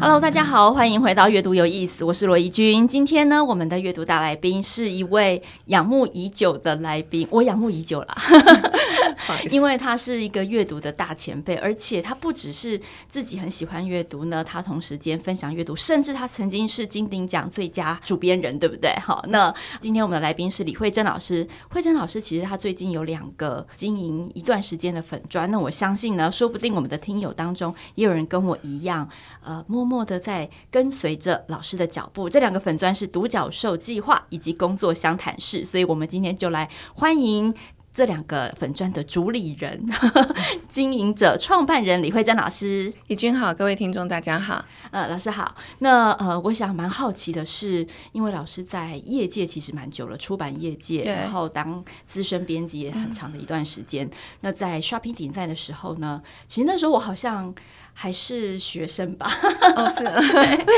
Hello，大家好，欢迎回到阅读有意思，我是罗怡君。今天呢，我们的阅读大来宾是一位仰慕已久的来宾，我仰慕已久了，因为他是一个阅读的大前辈，而且他不只是自己很喜欢阅读呢，他同时间分享阅读，甚至他曾经是金鼎奖最佳主编人，对不对？好，那今天我们的来宾是李慧珍老师，慧珍老师其实他最近有两个经营一段时间的粉砖，那我相信呢，说不定我们的听友当中也有人跟我一样，呃，默。默默的在跟随着老师的脚步，这两个粉砖是独角兽计划以及工作相谈室，所以我们今天就来欢迎这两个粉砖的主理人、经营者、创办人李慧珍老师。李君好，各位听众大家好，呃，老师好。那呃，我想蛮好奇的是，因为老师在业界其实蛮久了，出版业界，然后当资深编辑也很长的一段时间。嗯、那在 Shopping 点赞的时候呢，其实那时候我好像。还是学生吧，哦，是啊。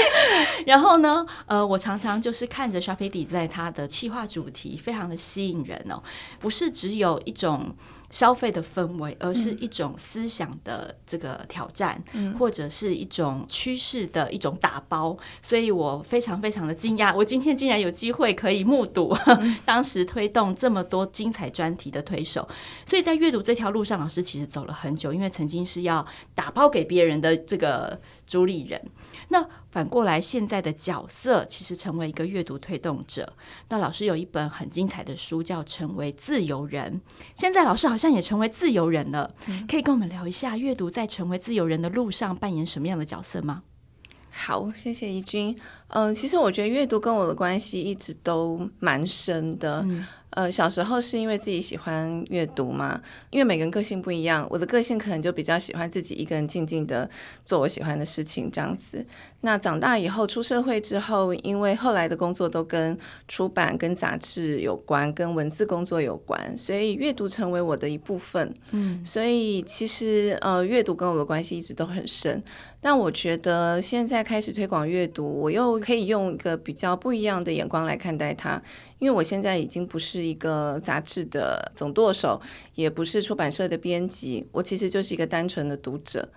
然后呢，呃，我常常就是看着 Sharpie 在他的企划主题，非常的吸引人哦，不是只有一种。消费的氛围，而是一种思想的这个挑战，嗯、或者是一种趋势的一种打包，所以我非常非常的惊讶，我今天竟然有机会可以目睹、嗯、当时推动这么多精彩专题的推手，所以在阅读这条路上，老师其实走了很久，因为曾经是要打包给别人的这个主理人。那反过来，现在的角色其实成为一个阅读推动者。那老师有一本很精彩的书，叫《成为自由人》。现在老师好像也成为自由人了，嗯、可以跟我们聊一下阅读在成为自由人的路上扮演什么样的角色吗？好，谢谢怡君。嗯、呃，其实我觉得阅读跟我的关系一直都蛮深的。嗯呃，小时候是因为自己喜欢阅读嘛，因为每个人个性不一样，我的个性可能就比较喜欢自己一个人静静的做我喜欢的事情这样子。那长大以后出社会之后，因为后来的工作都跟出版、跟杂志有关，跟文字工作有关，所以阅读成为我的一部分。嗯，所以其实呃，阅读跟我的关系一直都很深。但我觉得现在开始推广阅读，我又可以用一个比较不一样的眼光来看待它。因为我现在已经不是一个杂志的总舵手，也不是出版社的编辑，我其实就是一个单纯的读者。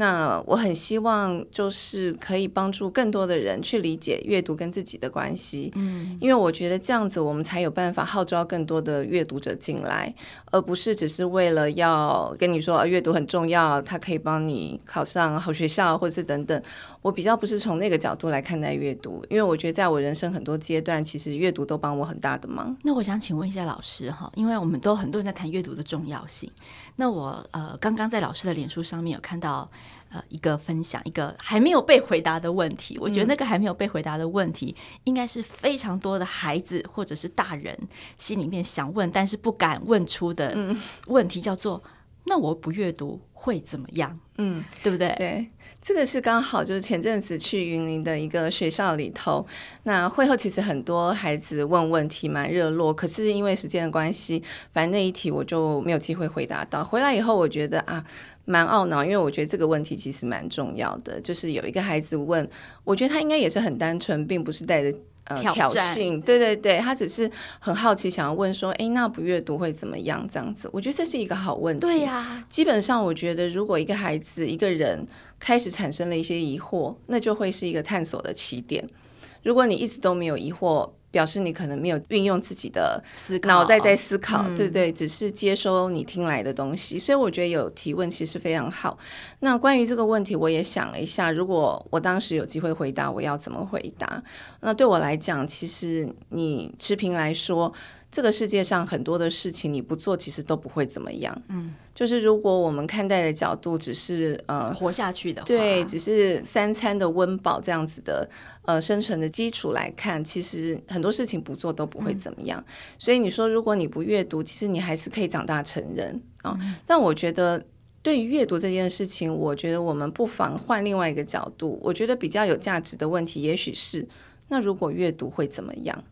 那我很希望就是可以帮助更多的人去理解阅读跟自己的关系，嗯，因为我觉得这样子我们才有办法号召更多的阅读者进来，而不是只是为了要跟你说啊，阅读很重要，它可以帮你考上好学校或者是等等。我比较不是从那个角度来看待阅读，因为我觉得在我人生很多阶段，其实阅读都帮我很大的忙。那我想请问一下老师哈，因为我们都很多人在谈阅读的重要性，那我呃刚刚在老师的脸书上面有看到。呃，一个分享，一个还没有被回答的问题。我觉得那个还没有被回答的问题，应该是非常多的孩子或者是大人心里面想问，但是不敢问出的问题，叫做：那我不阅读会怎么样？嗯，对不对？对，这个是刚好就是前阵子去云林的一个学校里头，那会后其实很多孩子问问题蛮热络，可是因为时间的关系，反正那一题我就没有机会回答到。回来以后，我觉得啊。蛮懊恼，因为我觉得这个问题其实蛮重要的。就是有一个孩子问，我觉得他应该也是很单纯，并不是带着呃挑衅。对对对，他只是很好奇，想要问说，哎，那不阅读会怎么样？这样子，我觉得这是一个好问题。对呀、啊，基本上我觉得，如果一个孩子一个人开始产生了一些疑惑，那就会是一个探索的起点。如果你一直都没有疑惑，表示你可能没有运用自己的脑袋在思考，思考对对，只是接收你听来的东西。嗯、所以我觉得有提问其实非常好。那关于这个问题，我也想了一下，如果我当时有机会回答，我要怎么回答？那对我来讲，其实你持平来说。这个世界上很多的事情你不做，其实都不会怎么样。嗯，就是如果我们看待的角度只是呃活下去的话，对，只是三餐的温饱这样子的呃生存的基础来看，其实很多事情不做都不会怎么样。嗯、所以你说，如果你不阅读，其实你还是可以长大成人啊。但我觉得，对于阅读这件事情，我觉得我们不妨换另外一个角度。我觉得比较有价值的问题，也许是那如果阅读会怎么样？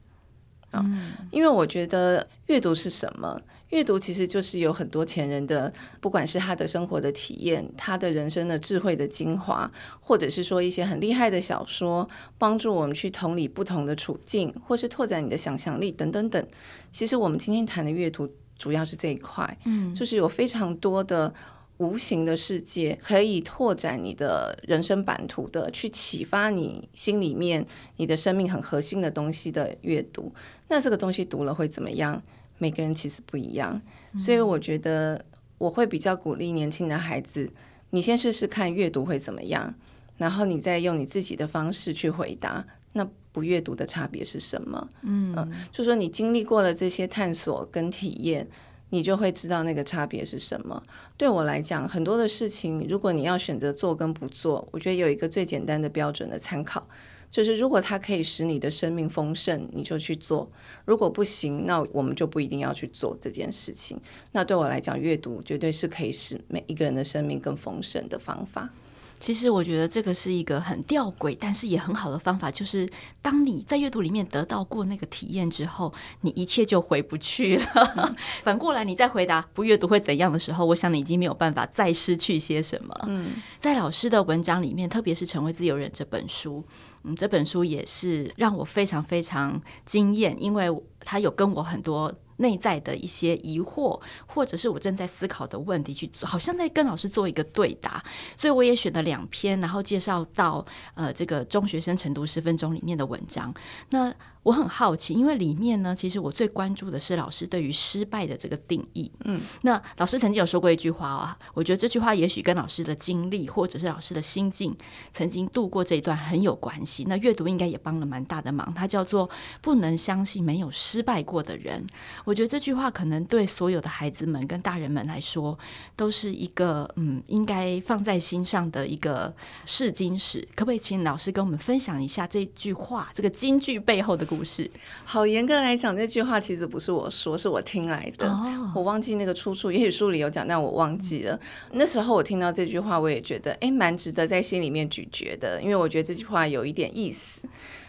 嗯，因为我觉得阅读是什么？阅读其实就是有很多前人的，不管是他的生活的体验，他的人生的智慧的精华，或者是说一些很厉害的小说，帮助我们去同理不同的处境，或是拓展你的想象力等等等。其实我们今天谈的阅读，主要是这一块，嗯，就是有非常多的无形的世界，可以拓展你的人生版图的，去启发你心里面你的生命很核心的东西的阅读。那这个东西读了会怎么样？每个人其实不一样，所以我觉得我会比较鼓励年轻的孩子，你先试试看阅读会怎么样，然后你再用你自己的方式去回答。那不阅读的差别是什么？嗯，嗯，就说你经历过了这些探索跟体验，你就会知道那个差别是什么。对我来讲，很多的事情，如果你要选择做跟不做，我觉得有一个最简单的标准的参考。就是如果它可以使你的生命丰盛，你就去做；如果不行，那我们就不一定要去做这件事情。那对我来讲，阅读绝对是可以使每一个人的生命更丰盛的方法。其实我觉得这个是一个很吊诡，但是也很好的方法。就是当你在阅读里面得到过那个体验之后，你一切就回不去了。嗯、反过来，你再回答不阅读会怎样的时候，我想你已经没有办法再失去些什么。嗯，在老师的文章里面，特别是《成为自由人》这本书，嗯，这本书也是让我非常非常惊艳，因为他有跟我很多。内在的一些疑惑，或者是我正在思考的问题，去，好像在跟老师做一个对答，所以我也选了两篇，然后介绍到呃这个中学生晨读十分钟里面的文章。那我很好奇，因为里面呢，其实我最关注的是老师对于失败的这个定义。嗯，那老师曾经有说过一句话啊，我觉得这句话也许跟老师的经历或者是老师的心境，曾经度过这一段很有关系。那阅读应该也帮了蛮大的忙。它叫做“不能相信没有失败过的人”。我觉得这句话可能对所有的孩子们跟大人们来说，都是一个嗯，应该放在心上的一个试金石。可不可以请老师跟我们分享一下这句话，这个金句背后的故事？故事好，严格来讲，这句话其实不是我说，是我听来的。Oh. 我忘记那个出处，也许书里有讲，但我忘记了。那时候我听到这句话，我也觉得哎，蛮值得在心里面咀嚼的，因为我觉得这句话有一点意思。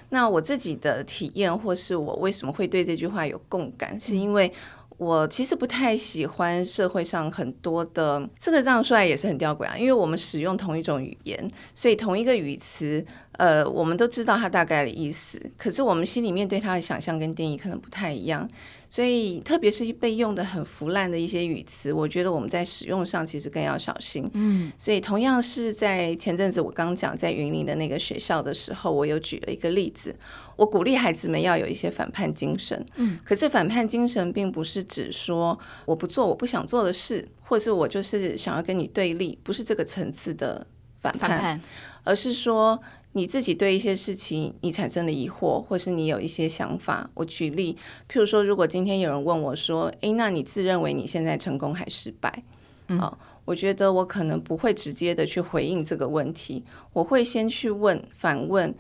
那我自己的体验，或是我为什么会对这句话有共感，是因为。我其实不太喜欢社会上很多的这个这样说来也是很吊诡啊，因为我们使用同一种语言，所以同一个语词，呃，我们都知道它大概的意思，可是我们心里面对它的想象跟定义可能不太一样。所以，特别是被用的很腐烂的一些语词，我觉得我们在使用上其实更要小心。嗯，所以同样是在前阵子我刚讲在云林的那个学校的时候，我有举了一个例子，我鼓励孩子们要有一些反叛精神。嗯，可是反叛精神并不是指说我不做我不想做的事，或是我就是想要跟你对立，不是这个层次的反叛，反叛，而是说。你自己对一些事情你产生了疑惑，或是你有一些想法。我举例，譬如说，如果今天有人问我说：“诶，那你自认为你现在成功还失败？”嗯，哦，我觉得我可能不会直接的去回应这个问题，我会先去问反问：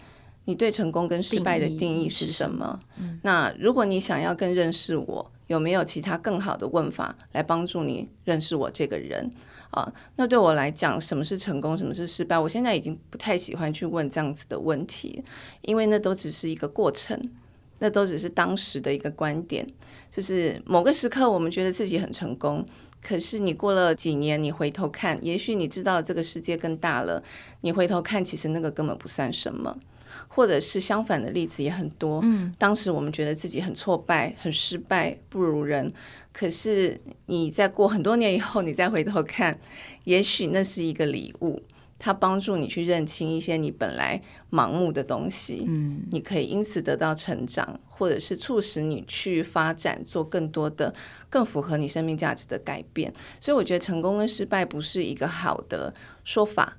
你对成功跟失败的定义是什么？嗯，那如果你想要更认识我，有没有其他更好的问法来帮助你认识我这个人？啊，那对我来讲，什么是成功，什么是失败？我现在已经不太喜欢去问这样子的问题，因为那都只是一个过程，那都只是当时的一个观点。就是某个时刻，我们觉得自己很成功，可是你过了几年，你回头看，也许你知道这个世界更大了，你回头看，其实那个根本不算什么。或者是相反的例子也很多。嗯，当时我们觉得自己很挫败、很失败、不如人，可是你在过很多年以后，你再回头看，也许那是一个礼物，它帮助你去认清一些你本来盲目的东西。嗯，你可以因此得到成长，或者是促使你去发展，做更多的、更符合你生命价值的改变。所以，我觉得成功跟失败不是一个好的说法。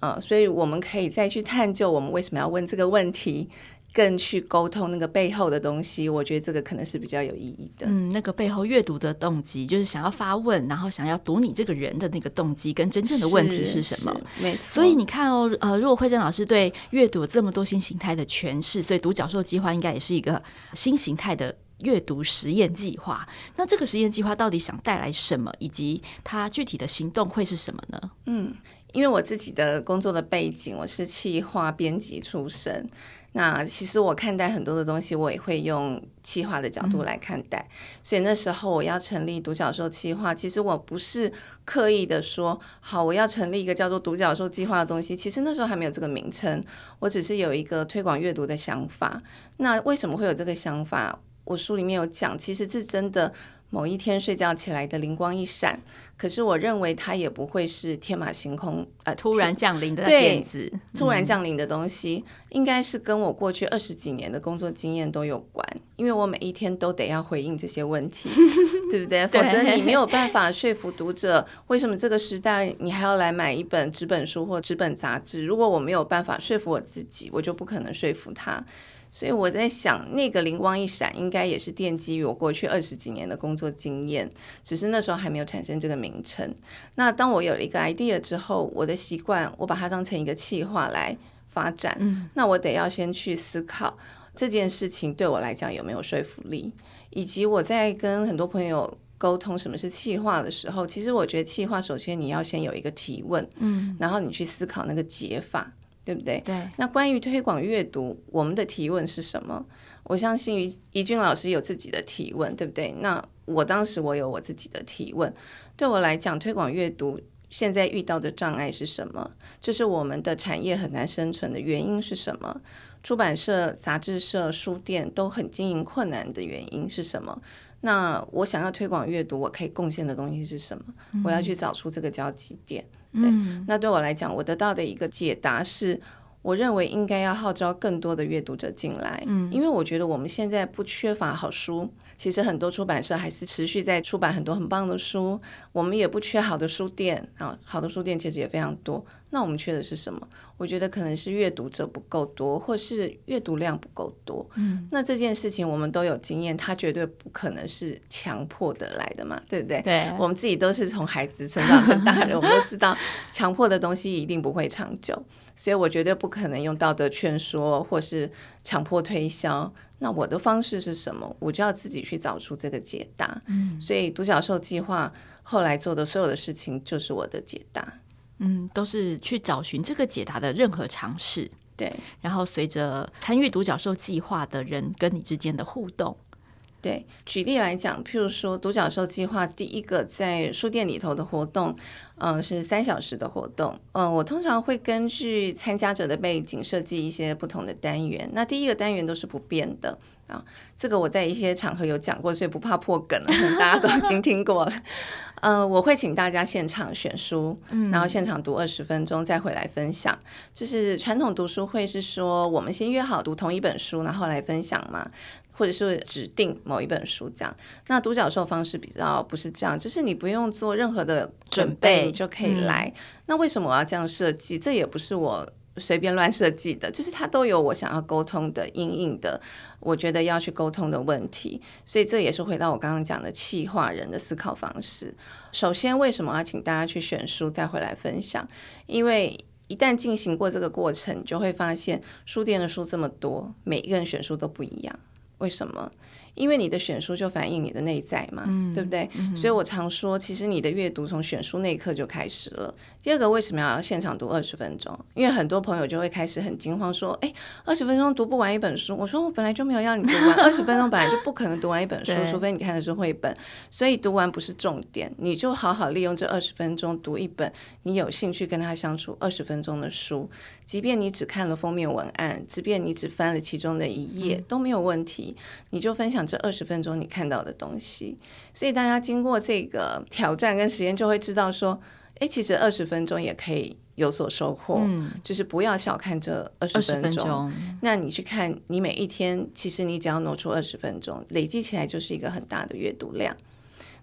啊、呃，所以我们可以再去探究我们为什么要问这个问题，更去沟通那个背后的东西。我觉得这个可能是比较有意义的。嗯，那个背后阅读的动机，就是想要发问，然后想要读你这个人的那个动机，跟真正的问题是什么？没错。所以你看哦，呃，如果惠珍老师对阅读这么多新形态的诠释，所以独角兽计划应该也是一个新形态的阅读实验计划。那这个实验计划到底想带来什么，以及它具体的行动会是什么呢？嗯。因为我自己的工作的背景，我是企划编辑出身。那其实我看待很多的东西，我也会用企划的角度来看待。嗯、所以那时候我要成立独角兽企划，其实我不是刻意的说好我要成立一个叫做独角兽计划的东西。其实那时候还没有这个名称，我只是有一个推广阅读的想法。那为什么会有这个想法？我书里面有讲，其实是真的。某一天睡觉起来的灵光一闪，可是我认为它也不会是天马行空，呃，突然降临的点子，对，突然降临的东西，嗯、应该是跟我过去二十几年的工作经验都有关，因为我每一天都得要回应这些问题，对不对？否则你没有办法说服读者，为什么这个时代你还要来买一本纸本书或纸本杂志？如果我没有办法说服我自己，我就不可能说服他。所以我在想，那个灵光一闪，应该也是奠基于我过去二十几年的工作经验，只是那时候还没有产生这个名称。那当我有了一个 idea 之后，我的习惯，我把它当成一个企划来发展。嗯，那我得要先去思考这件事情对我来讲有没有说服力，以及我在跟很多朋友沟通什么是企划的时候，其实我觉得企划首先你要先有一个提问，嗯，然后你去思考那个解法。对不对？对。那关于推广阅读，我们的提问是什么？我相信于怡君老师有自己的提问，对不对？那我当时我有我自己的提问。对我来讲，推广阅读现在遇到的障碍是什么？就是我们的产业很难生存的原因是什么？出版社、杂志社、书店都很经营困难的原因是什么？那我想要推广阅读，我可以贡献的东西是什么？嗯、我要去找出这个交集点。对，嗯、那对我来讲，我得到的一个解答是，我认为应该要号召更多的阅读者进来，嗯，因为我觉得我们现在不缺乏好书，其实很多出版社还是持续在出版很多很棒的书，我们也不缺好的书店啊，好的书店其实也非常多，那我们缺的是什么？我觉得可能是阅读者不够多，或是阅读量不够多。嗯，那这件事情我们都有经验，它绝对不可能是强迫得来的嘛，对不对？对，我们自己都是从孩子成长成大人，我们都知道强迫的东西一定不会长久，所以我绝对不可能用道德劝说或是强迫推销。那我的方式是什么？我就要自己去找出这个解答。嗯，所以独角兽计划后来做的所有的事情，就是我的解答。嗯，都是去找寻这个解答的任何尝试，对。然后随着参与独角兽计划的人跟你之间的互动，对。举例来讲，譬如说独角兽计划第一个在书店里头的活动，嗯、呃，是三小时的活动。嗯、呃，我通常会根据参加者的背景设计一些不同的单元。那第一个单元都是不变的啊，这个我在一些场合有讲过，所以不怕破梗了，大家都已经听过了。呃，我会请大家现场选书，嗯、然后现场读二十分钟，再回来分享。就是传统读书会是说，我们先约好读同一本书，然后来分享嘛，或者是指定某一本书这样。那独角兽方式比较不是这样，就是你不用做任何的准备，你就可以来。嗯、那为什么我要这样设计？这也不是我。随便乱设计的，就是它都有我想要沟通的、阴影的，我觉得要去沟通的问题，所以这也是回到我刚刚讲的气化人的思考方式。首先，为什么要请大家去选书再回来分享？因为一旦进行过这个过程，你就会发现书店的书这么多，每一个人选书都不一样。为什么？因为你的选书就反映你的内在嘛，嗯、对不对？嗯、所以我常说，其实你的阅读从选书那一刻就开始了。第二个，为什么要现场读二十分钟？因为很多朋友就会开始很惊慌，说：“哎，二十分钟读不完一本书。”我说：“我本来就没有要你读完 二十分钟，本来就不可能读完一本书，除非你看的是绘本。所以读完不是重点，你就好好利用这二十分钟读一本你有兴趣跟他相处二十分钟的书。即便你只看了封面文案，即便你只翻了其中的一页，嗯、都没有问题。你就分享。这二十分钟你看到的东西，所以大家经过这个挑战跟实验，就会知道说，哎，其实二十分钟也可以有所收获。嗯，就是不要小看这二十分钟。那你去看，你每一天，其实你只要挪出二十分钟，累积起来就是一个很大的阅读量。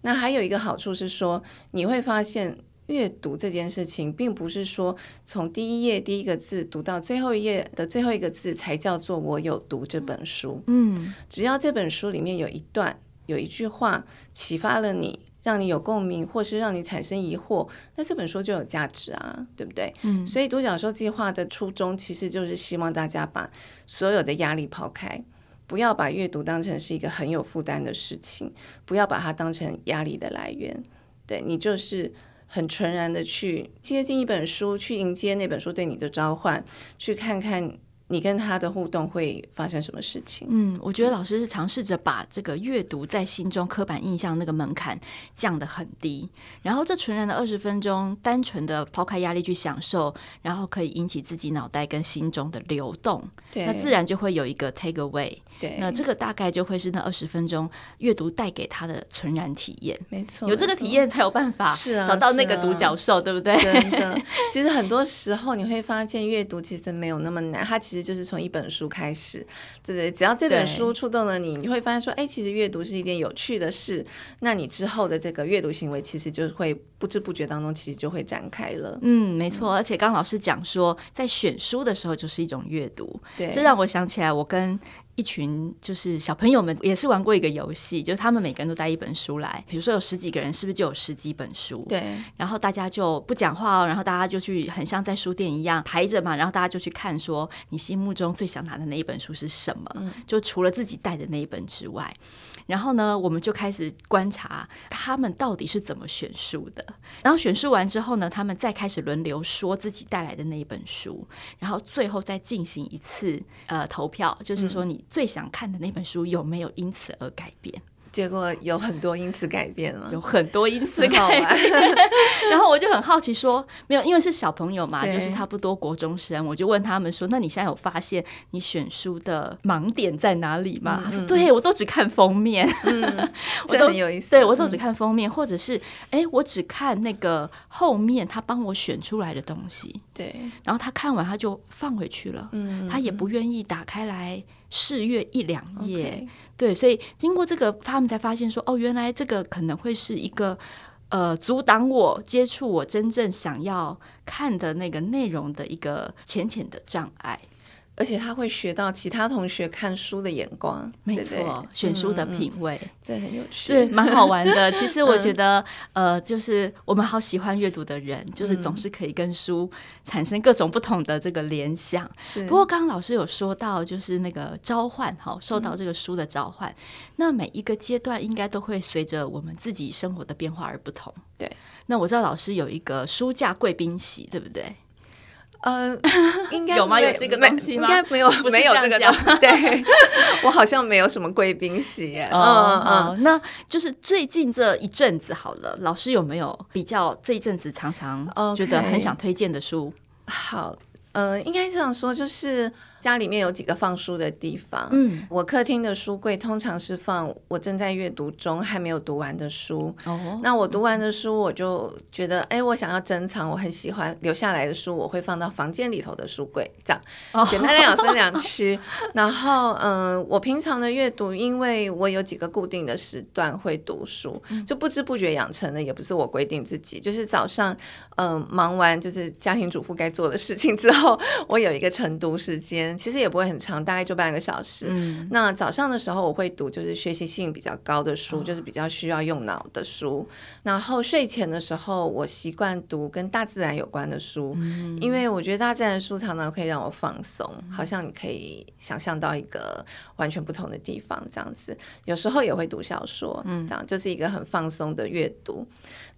那还有一个好处是说，你会发现。阅读这件事情，并不是说从第一页第一个字读到最后一页的最后一个字才叫做我有读这本书。嗯，只要这本书里面有一段、有一句话启发了你，让你有共鸣，或是让你产生疑惑，那这本书就有价值啊，对不对？嗯，所以独角兽计划的初衷其实就是希望大家把所有的压力抛开，不要把阅读当成是一个很有负担的事情，不要把它当成压力的来源。对，你就是。很纯然的去接近一本书，去迎接那本书对你的召唤，去看看你跟他的互动会发生什么事情？嗯，我觉得老师是尝试着把这个阅读在心中刻板印象那个门槛降得很低，然后这纯然的二十分钟，单纯的抛开压力去享受，然后可以引起自己脑袋跟心中的流动，对，那自然就会有一个 take away。对，那这个大概就会是那二十分钟阅读带给他的纯然体验。没错，有这个体验才有办法是啊，找到那个独角兽，对不对？真的，其实很多时候你会发现阅读其实没有那么难，它其实就是从一本书开始，对不对？只要这本书触动了你，你会发现说，哎，其实阅读是一件有趣的事。那你之后的这个阅读行为，其实就会不知不觉当中，其实就会展开了。嗯，没错。而且刚老师讲说，在选书的时候就是一种阅读，对，这让我想起来，我跟。一群就是小朋友们也是玩过一个游戏，就是他们每个人都带一本书来，比如说有十几个人，是不是就有十几本书？对。然后大家就不讲话哦，然后大家就去很像在书店一样排着嘛，然后大家就去看说你心目中最想拿的那一本书是什么？嗯。就除了自己带的那一本之外。然后呢，我们就开始观察他们到底是怎么选书的。然后选书完之后呢，他们再开始轮流说自己带来的那一本书，然后最后再进行一次呃投票，就是说你最想看的那本书有没有因此而改变。结果有很多因此改变了，有很多因此改变。然后我就很好奇说，没有，因为是小朋友嘛，就是差不多国中生，我就问他们说：“那你现在有发现你选书的盲点在哪里吗？”嗯、他说：“对，我都只看封面，嗯、我都很有意思。对我都只看封面，嗯、或者是哎，我只看那个后面他帮我选出来的东西。对，然后他看完他就放回去了，嗯，他也不愿意打开来试阅一两页。Okay. 对，所以经过这个，他们才发现说，哦，原来这个可能会是一个，呃，阻挡我接触我真正想要看的那个内容的一个浅浅的障碍。而且他会学到其他同学看书的眼光，没错，对对选书的品味，嗯、这很有趣，对，蛮好玩的。其实我觉得，嗯、呃，就是我们好喜欢阅读的人，就是总是可以跟书产生各种不同的这个联想。是，不过刚刚老师有说到，就是那个召唤，哈，受到这个书的召唤，嗯、那每一个阶段应该都会随着我们自己生活的变化而不同。对，那我知道老师有一个书架贵宾席，对不对？呃，应该有吗？有这个东西吗？应该没有，没有这个东西。对，我好像没有什么贵宾席耶。嗯嗯，嗯，那就是最近这一阵子好了，老师有没有比较这一阵子常常觉得很想推荐的书？Okay. 好，呃，应该这样说，就是。家里面有几个放书的地方，嗯，我客厅的书柜通常是放我正在阅读中还没有读完的书。哦，那我读完的书，我就觉得，哎，我想要珍藏，我很喜欢留下来的书，我会放到房间里头的书柜，这样。哦，简单来讲分两区。然后，嗯，我平常的阅读，因为我有几个固定的时段会读书，就不知不觉养成的，也不是我规定自己，就是早上，嗯，忙完就是家庭主妇该做的事情之后，我有一个晨读时间。其实也不会很长，大概就半个小时。嗯，那早上的时候我会读，就是学习性比较高的书，哦、就是比较需要用脑的书。然后睡前的时候，我习惯读跟大自然有关的书，嗯、因为我觉得大自然的书常常可以让我放松，嗯、好像你可以想象到一个完全不同的地方这样子。有时候也会读小说，嗯，这样就是一个很放松的阅读。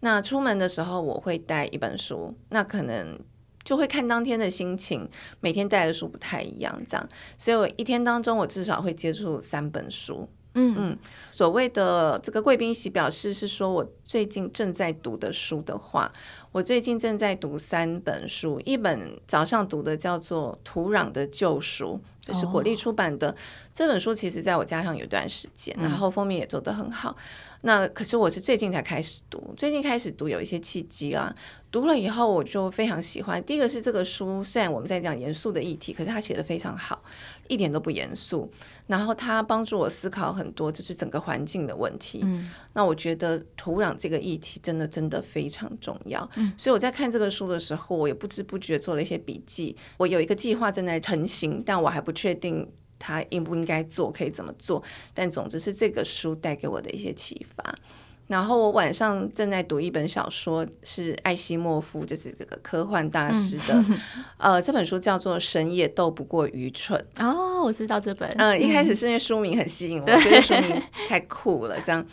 那出门的时候我会带一本书，那可能。就会看当天的心情，每天带的书不太一样，这样，所以我一天当中我至少会接触三本书。嗯嗯，所谓的这个贵宾席表示是说我最近正在读的书的话，我最近正在读三本书，一本早上读的叫做《土壤的救赎》，就是国立出版的。哦、这本书其实在我家上有段时间，然后封面也做得很好。嗯、那可是我是最近才开始读，最近开始读有一些契机啊。读了以后，我就非常喜欢。第一个是这个书，虽然我们在讲严肃的议题，可是他写的非常好，一点都不严肃。然后他帮助我思考很多，就是整个环境的问题。嗯，那我觉得土壤这个议题真的真的非常重要。嗯，所以我在看这个书的时候，我也不知不觉做了一些笔记。我有一个计划正在成型，但我还不确定他应不应该做，可以怎么做。但总之是这个书带给我的一些启发。然后我晚上正在读一本小说，是艾西莫夫，就是这个科幻大师的，嗯、呃，这本书叫做《神也斗不过愚蠢》。哦，我知道这本。嗯，一开始是因为书名很吸引我，我觉得书名太酷了，这样。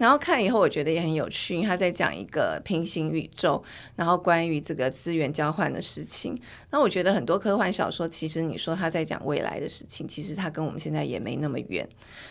然后看以后我觉得也很有趣，因为他在讲一个平行宇宙，然后关于这个资源交换的事情。那我觉得很多科幻小说，其实你说他在讲未来的事情，其实他跟我们现在也没那么远。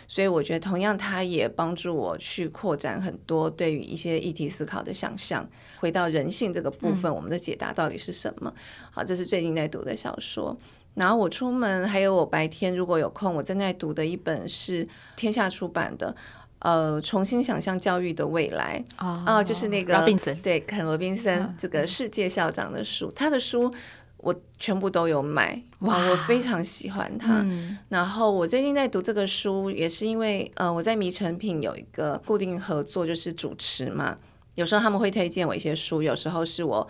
所以我觉得同样，他也帮助我去扩展很多对于一些议题思考的想象。回到人性这个部分，我们的解答到底是什么？嗯、好，这是最近在读的小说。然后我出门，还有我白天如果有空，我正在读的一本是天下出版的，呃，重新想象教育的未来啊、哦哦，就是那个对肯罗宾森这个世界校长的书，他的书我全部都有买，哇，我非常喜欢他。嗯、然后我最近在读这个书，也是因为呃，我在迷成品有一个固定合作，就是主持嘛，有时候他们会推荐我一些书，有时候是我。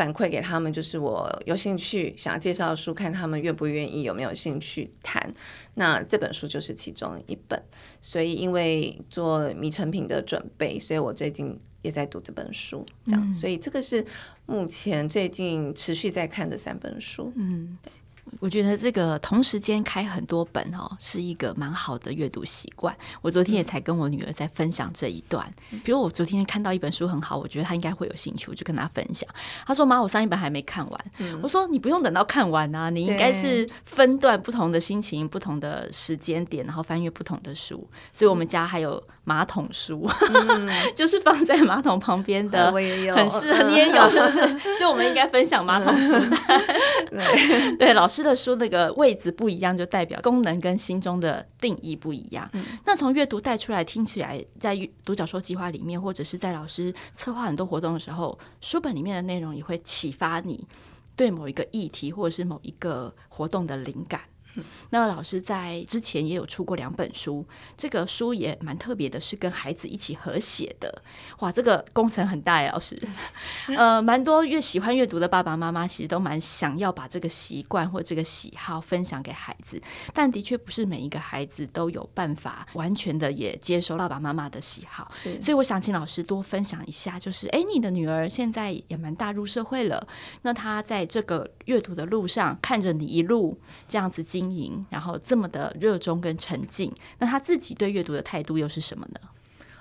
反馈给他们，就是我有兴趣想要介绍的书，看他们愿不愿意，有没有兴趣谈。那这本书就是其中一本，所以因为做迷成品的准备，所以我最近也在读这本书，这样，嗯、所以这个是目前最近持续在看的三本书。嗯，对。我觉得这个同时间开很多本哦，是一个蛮好的阅读习惯。我昨天也才跟我女儿在分享这一段。比如我昨天看到一本书很好，我觉得她应该会有兴趣，我就跟她分享。她说：“妈，我上一本还没看完。”我说：“你不用等到看完啊，你应该是分段不同的心情、不同的时间点，然后翻阅不同的书。”所以，我们家还有马桶书，就是放在马桶旁边的，我也有，很适合你也有，是不是？所以，我们应该分享马桶书。对，老师。的书那个位置不一样，就代表功能跟心中的定义不一样。嗯、那从阅读带出来，听起来在独角兽计划里面，或者是在老师策划很多活动的时候，书本里面的内容也会启发你对某一个议题或者是某一个活动的灵感。那老师在之前也有出过两本书，这个书也蛮特别的，是跟孩子一起合写的。哇，这个工程很大呀，老师。呃，蛮多越喜欢阅读的爸爸妈妈，其实都蛮想要把这个习惯或这个喜好分享给孩子，但的确不是每一个孩子都有办法完全的也接受爸爸妈妈的喜好。是，所以我想请老师多分享一下，就是哎，你的女儿现在也蛮大入社会了，那她在这个阅读的路上，看着你一路这样子经营，然后这么的热衷跟沉浸，那他自己对阅读的态度又是什么呢？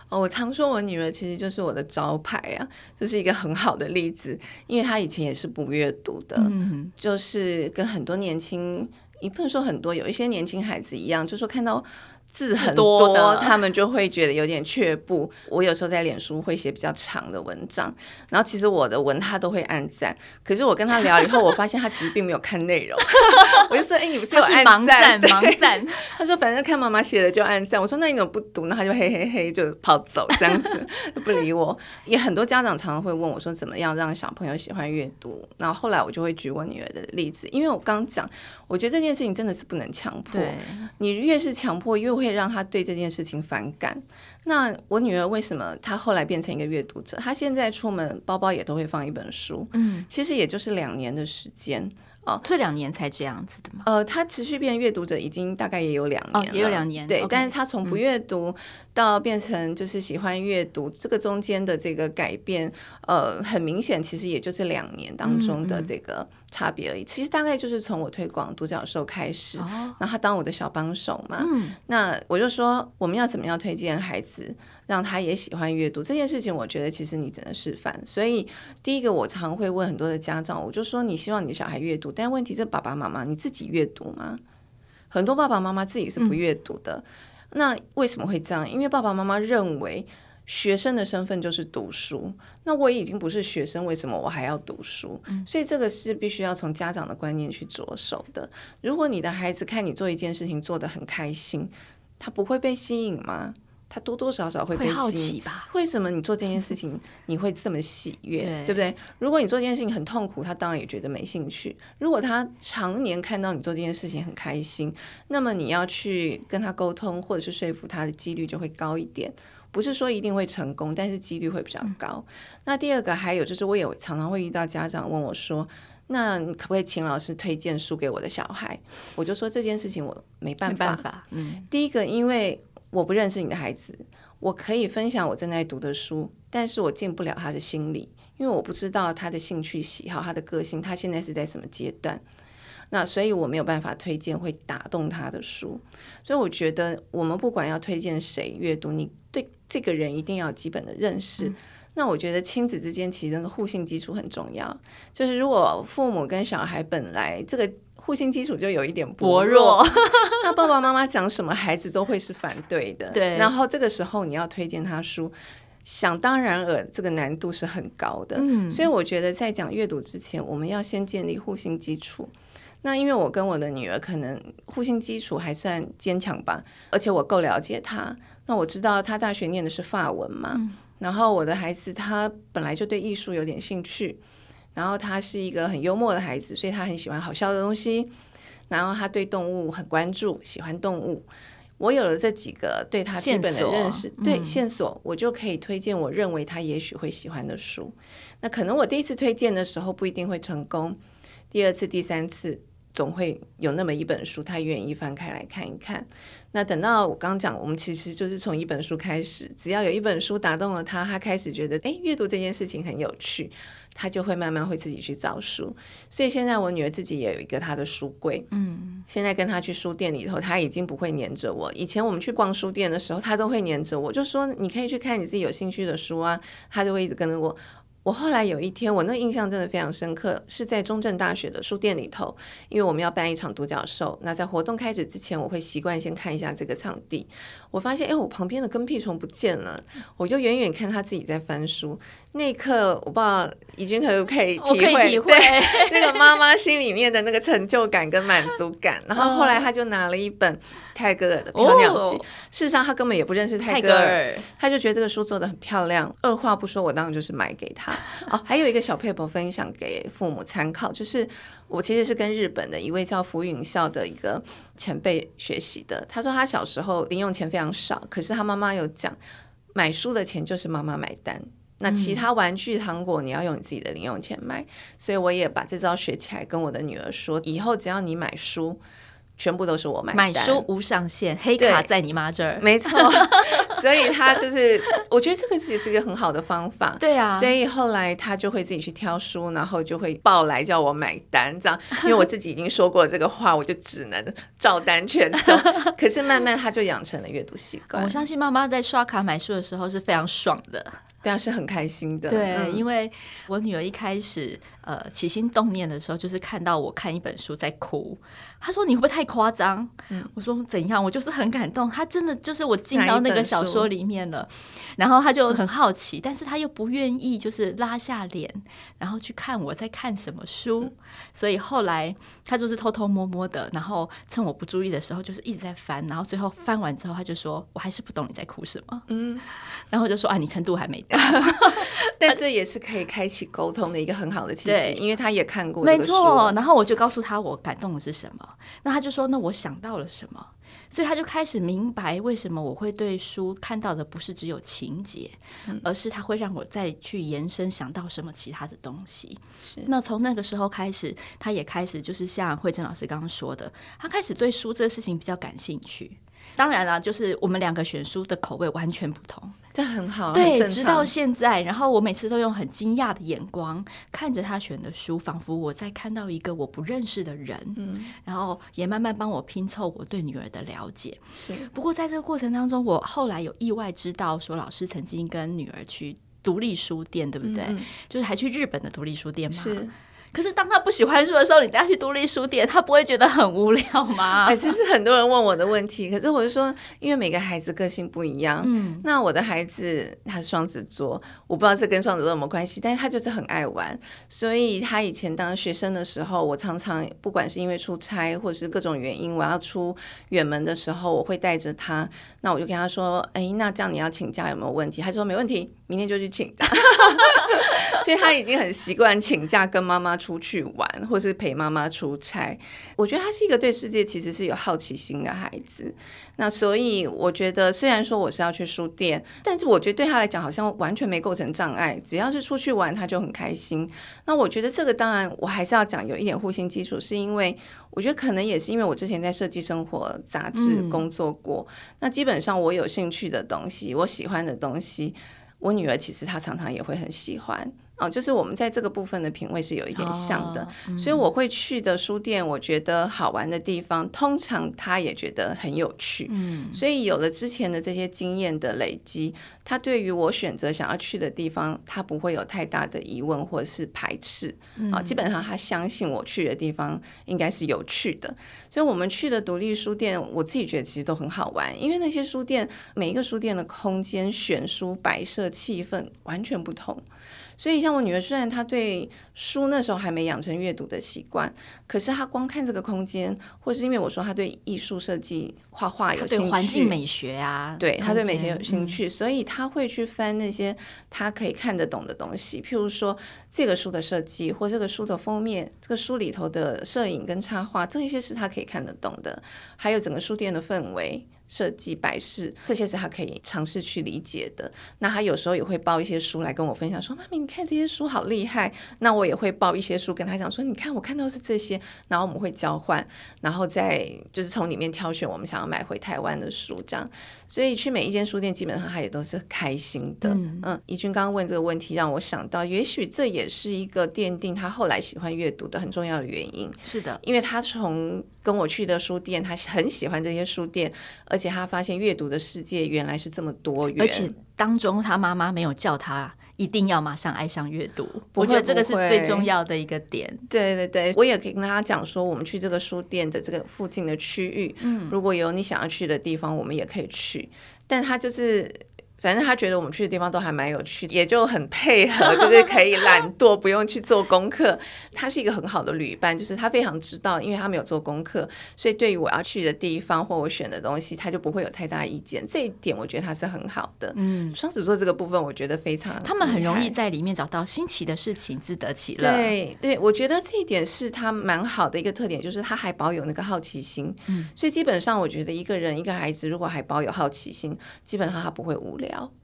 哦，我常说我女儿其实就是我的招牌啊，就是一个很好的例子，因为她以前也是不阅读的，嗯、哼就是跟很多年轻，也不能说很多，有一些年轻孩子一样，就说看到。字很多，多他们就会觉得有点却步。我有时候在脸书会写比较长的文章，然后其实我的文他都会按赞。可是我跟他聊以后，我发现他其实并没有看内容。我就说：“哎、欸，你不是有按赞？盲赞。”他说：“反正看妈妈写的就按赞。”我说：“那你怎么不读呢？”他就嘿嘿嘿就跑走这样子，不理我。也很多家长常常会问我说：“怎么样让小朋友喜欢阅读？”然后后来我就会举我女儿的例子，因为我刚讲，我觉得这件事情真的是不能强迫。你越是强迫，越会让他对这件事情反感。那我女儿为什么她后来变成一个阅读者？她现在出门包包也都会放一本书。嗯，其实也就是两年的时间。哦，这两年才这样子的吗？呃，他持续变阅读者已经大概也有两年了，哦，也有两年。对，Okay 但是他从不阅读到变成就是喜欢阅读，嗯、这个中间的这个改变，呃，很明显，其实也就是两年当中的这个差别而已。嗯嗯，其实大概就是从我推广独角兽开始，哦、然后他当我的小帮手嘛。嗯、那我就说，我们要怎么样推荐孩子？让他也喜欢阅读这件事情，我觉得其实你只能示范。所以第一个，我常会问很多的家长，我就说你希望你的小孩阅读，但问题是爸爸妈妈你自己阅读吗？很多爸爸妈妈自己是不阅读的。嗯、那为什么会这样？因为爸爸妈妈认为学生的身份就是读书。那我已经不是学生，为什么我还要读书？嗯、所以这个是必须要从家长的观念去着手的。如果你的孩子看你做一件事情做得很开心，他不会被吸引吗？他多多少少会好奇吧？为什么你做这件事情你会这么喜悦，对，对不对？如果你做这件事情很痛苦，他当然也觉得没兴趣。如果他常年看到你做这件事情很开心，那么你要去跟他沟通或者是说服他的几率就会高一点。不是说一定会成功，但是几率会比较高。嗯、那第二个还有就是，我也常常会遇到家长问我说：“那你可不可以请老师推荐书给我的小孩？”我就说这件事情我没办法。办法嗯，第一个因为。我不认识你的孩子，我可以分享我正在读的书，但是我进不了他的心里，因为我不知道他的兴趣喜好、他的个性，他现在是在什么阶段。那所以我没有办法推荐会打动他的书。所以我觉得，我们不管要推荐谁阅读，你对这个人一定要有基本的认识。嗯、那我觉得亲子之间其实那个互信基础很重要。就是如果父母跟小孩本来这个互信基础就有一点薄弱，薄弱 那爸爸妈妈讲什么，孩子都会是反对的。对。然后这个时候你要推荐他书，想当然尔，这个难度是很高的。嗯。所以我觉得在讲阅读之前，我们要先建立互信基础。那因为我跟我的女儿可能互信基础还算坚强吧，而且我够了解她。那我知道她大学念的是法文嘛，嗯、然后我的孩子他本来就对艺术有点兴趣，然后他是一个很幽默的孩子，所以他很喜欢好笑的东西。然后他对动物很关注，喜欢动物。我有了这几个对他基本的认识，对线索，嗯、线索我就可以推荐我认为他也许会喜欢的书。那可能我第一次推荐的时候不一定会成功，第二次、第三次。总会有那么一本书，他愿意翻开来看一看。那等到我刚讲，我们其实就是从一本书开始，只要有一本书打动了他，他开始觉得哎，阅读这件事情很有趣，他就会慢慢会自己去找书。所以现在我女儿自己也有一个她的书柜，嗯，现在跟她去书店里头，她已经不会黏着我。以前我们去逛书店的时候，她都会黏着我，就说你可以去看你自己有兴趣的书啊，她就会一直跟着我。我后来有一天，我那印象真的非常深刻，是在中正大学的书店里头，因为我们要办一场独角兽。那在活动开始之前，我会习惯先看一下这个场地。我发现，哎，我旁边的跟屁虫不见了，我就远远看他自己在翻书。那一刻，我不知道怡君可不可以体会，体会对那个妈妈心里面的那个成就感跟满足感。然后后来他就拿了一本泰戈尔的《飘鸟集》，哦，事实上他根本也不认识泰戈尔，他就觉得这个书做的很漂亮。二话不说，我当然就是买给他。哦，还有一个小撇步分享给父母参考，就是我其实是跟日本的一位叫福允孝的一个前辈学习的。他说他小时候零用钱非常少，可是他妈妈有讲，买书的钱就是妈妈买单。那其他玩具、糖果，你要用你自己的零用钱买。嗯、所以我也把这招学起来，跟我的女儿说，以后只要你买书，全部都是我买。买书无上限，黑卡在你妈这儿。没错，所以他就是，我觉得这个其实是一个很好的方法。对啊，所以后来他就会自己去挑书，然后就会抱来叫我买单，这样。因为我自己已经说过这个话，我就只能照单全收。可是慢慢他就养成了阅读习惯。我相信妈妈在刷卡买书的时候是非常爽的。对啊是很开心的。对，嗯、因为我女儿一开始呃起心动念的时候，就是看到我看一本书在哭，她说：“你会不会太夸张？”嗯、我说：“怎样？”我就是很感动，她真的就是我进到那个小说里面了，然后他就很好奇，嗯、但是他又不愿意就是拉下脸，然后去看我在看什么书，嗯、所以后来他就是偷偷摸摸的，然后趁我不注意的时候，就是一直在翻，然后最后翻完之后，他就说：“我还是不懂你在哭什么。”嗯，然后就说：“啊，你程度还没。”但 这也是可以开启沟通的一个很好的契机，因为他也看过，没错。然后我就告诉他我感动的是什么，那他就说：“那我想到了什么？”所以他就开始明白为什么我会对书看到的不是只有情节，嗯、而是他会让我再去延伸想到什么其他的东西。是那从那个时候开始，他也开始就是像慧珍老师刚刚说的，他开始对书这个事情比较感兴趣。当然啦，就是我们两个选书的口味完全不同。这很好，对，直到现在，然后我每次都用很惊讶的眼光看着他选的书，仿佛我在看到一个我不认识的人，嗯，然后也慢慢帮我拼凑我对女儿的了解。是，不过在这个过程当中，我后来有意外知道说，老师曾经跟女儿去独立书店，对不对？嗯，就是还去日本的独立书店吗？是。可是当他不喜欢书的时候，你带他去独立书店，他不会觉得很无聊吗？哎，这是很多人问我的问题。可是我就说，因为每个孩子个性不一样。嗯，那我的孩子他是双子座，我不知道这跟双子座有没有关系，但是他就是很爱玩。所以他以前当学生的时候，我常常不管是因为出差或者是各种原因，我要出远门的时候，我会带着他。那我就跟他说：“哎，那这样你要请假有没有问题？”他说：“没问题，明天就去请假。”所以他已经很习惯请假跟妈妈出去玩，或是陪妈妈出差。我觉得他是一个对世界其实是有好奇心的孩子。那所以我觉得，虽然说我是要去书店，但是我觉得对他来讲好像完全没构成障碍。只要是出去玩，他就很开心。那我觉得这个当然我还是要讲有一点互信基础，是因为我觉得可能也是因为我之前在设计生活杂志工作过。嗯、那基本本上我有兴趣的东西，我喜欢的东西，我女儿其实她常常也会很喜欢。哦，就是我们在这个部分的品味是有一点像的，哦嗯、所以我会去的书店，我觉得好玩的地方，通常他也觉得很有趣。嗯，所以有了之前的这些经验的累积，他对于我选择想要去的地方，他不会有太大的疑问或者是排斥。嗯、啊，基本上他相信我去的地方应该是有趣的。所以我们去的独立书店，我自己觉得其实都很好玩，因为那些书店每一个书店的空间、选书、摆设、气氛完全不同。所以，像我女儿，虽然她对书那时候还没养成阅读的习惯，可是她光看这个空间，或是因为我说她对艺术设计、画画有兴趣，对环境美学啊，对她对美学有兴趣，嗯、所以她会去翻那些她可以看得懂的东西，譬如说这个书的设计，或这个书的封面，这个书里头的摄影跟插画，这一些是她可以看得懂的，还有整个书店的氛围。设计摆饰这些是他可以尝试去理解的。那他有时候也会抱一些书来跟我分享，说：“妈咪，你看这些书好厉害。”那我也会抱一些书跟他讲说：“你看，我看到是这些。”然后我们会交换，然后再就是从里面挑选我们想要买回台湾的书，这样。所以去每一间书店，基本上他也都是开心的。嗯，嗯，怡君刚刚问这个问题，让我想到，也许这也是一个奠定他后来喜欢阅读的很重要的原因。是的，因为他从跟我去的书店，他很喜欢这些书店，而且他发现阅读的世界原来是这么多元，而且当中他妈妈没有叫他一定要马上爱上阅读，我觉得这个是最重要的一个点。对对对，我也可以跟他讲说，我们去这个书店的这个附近的区域，嗯，如果有你想要去的地方，我们也可以去，但他就是。反正他觉得我们去的地方都还蛮有趣的，也就很配合，就是可以懒惰，不用去做功课。他是一个很好的旅伴，就是他非常知道，因为他没有做功课，所以对于我要去的地方或我选的东西，他就不会有太大意见。这一点我觉得他是很好的。嗯，双子座这个部分我觉得非常，他们很容易在里面找到新奇的事情，自得其乐。对对，我觉得这一点是他蛮好的一个特点，就是他还保有那个好奇心。嗯，所以基本上我觉得一个人一个孩子如果还保有好奇心，基本上他不会无聊。聊。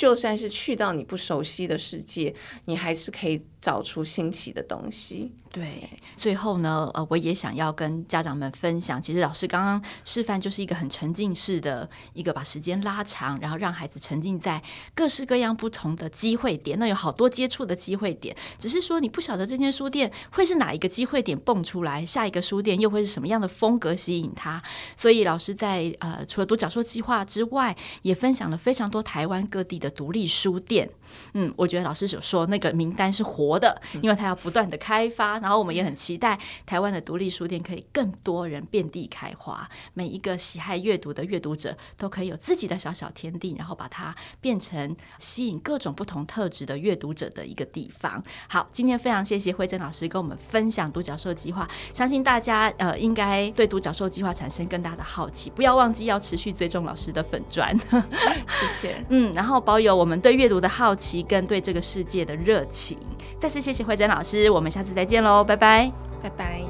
就算是去到你不熟悉的世界，你还是可以找出新奇的东西。对，最后呢，呃，我也想要跟家长们分享，其实老师刚刚示范就是一个很沉浸式的一个把时间拉长，然后让孩子沉浸在各式各样不同的机会点。那有好多接触的机会点，只是说你不晓得这间书店会是哪一个机会点蹦出来，下一个书店又会是什么样的风格吸引他。所以老师在呃，除了独角兽计划之外，也分享了非常多台湾各地的独立书店。嗯，我觉得老师所说那个名单是活的，因为它要不断的开发。然后我们也很期待台湾的独立书店可以更多人遍地开花，每一个喜爱阅读的阅读者都可以有自己的小小天地，然后把它变成吸引各种不同特质的阅读者的一个地方。好，今天非常谢谢惠珍老师跟我们分享独角兽计划，相信大家呃应该对独角兽计划产生更大的好奇，不要忘记要持续追踪老师的粉砖。谢谢，嗯，然后保有我们对阅读的好奇跟对这个世界的热情。再次谢谢慧珍老师，我们下次再见喽，拜拜，拜拜。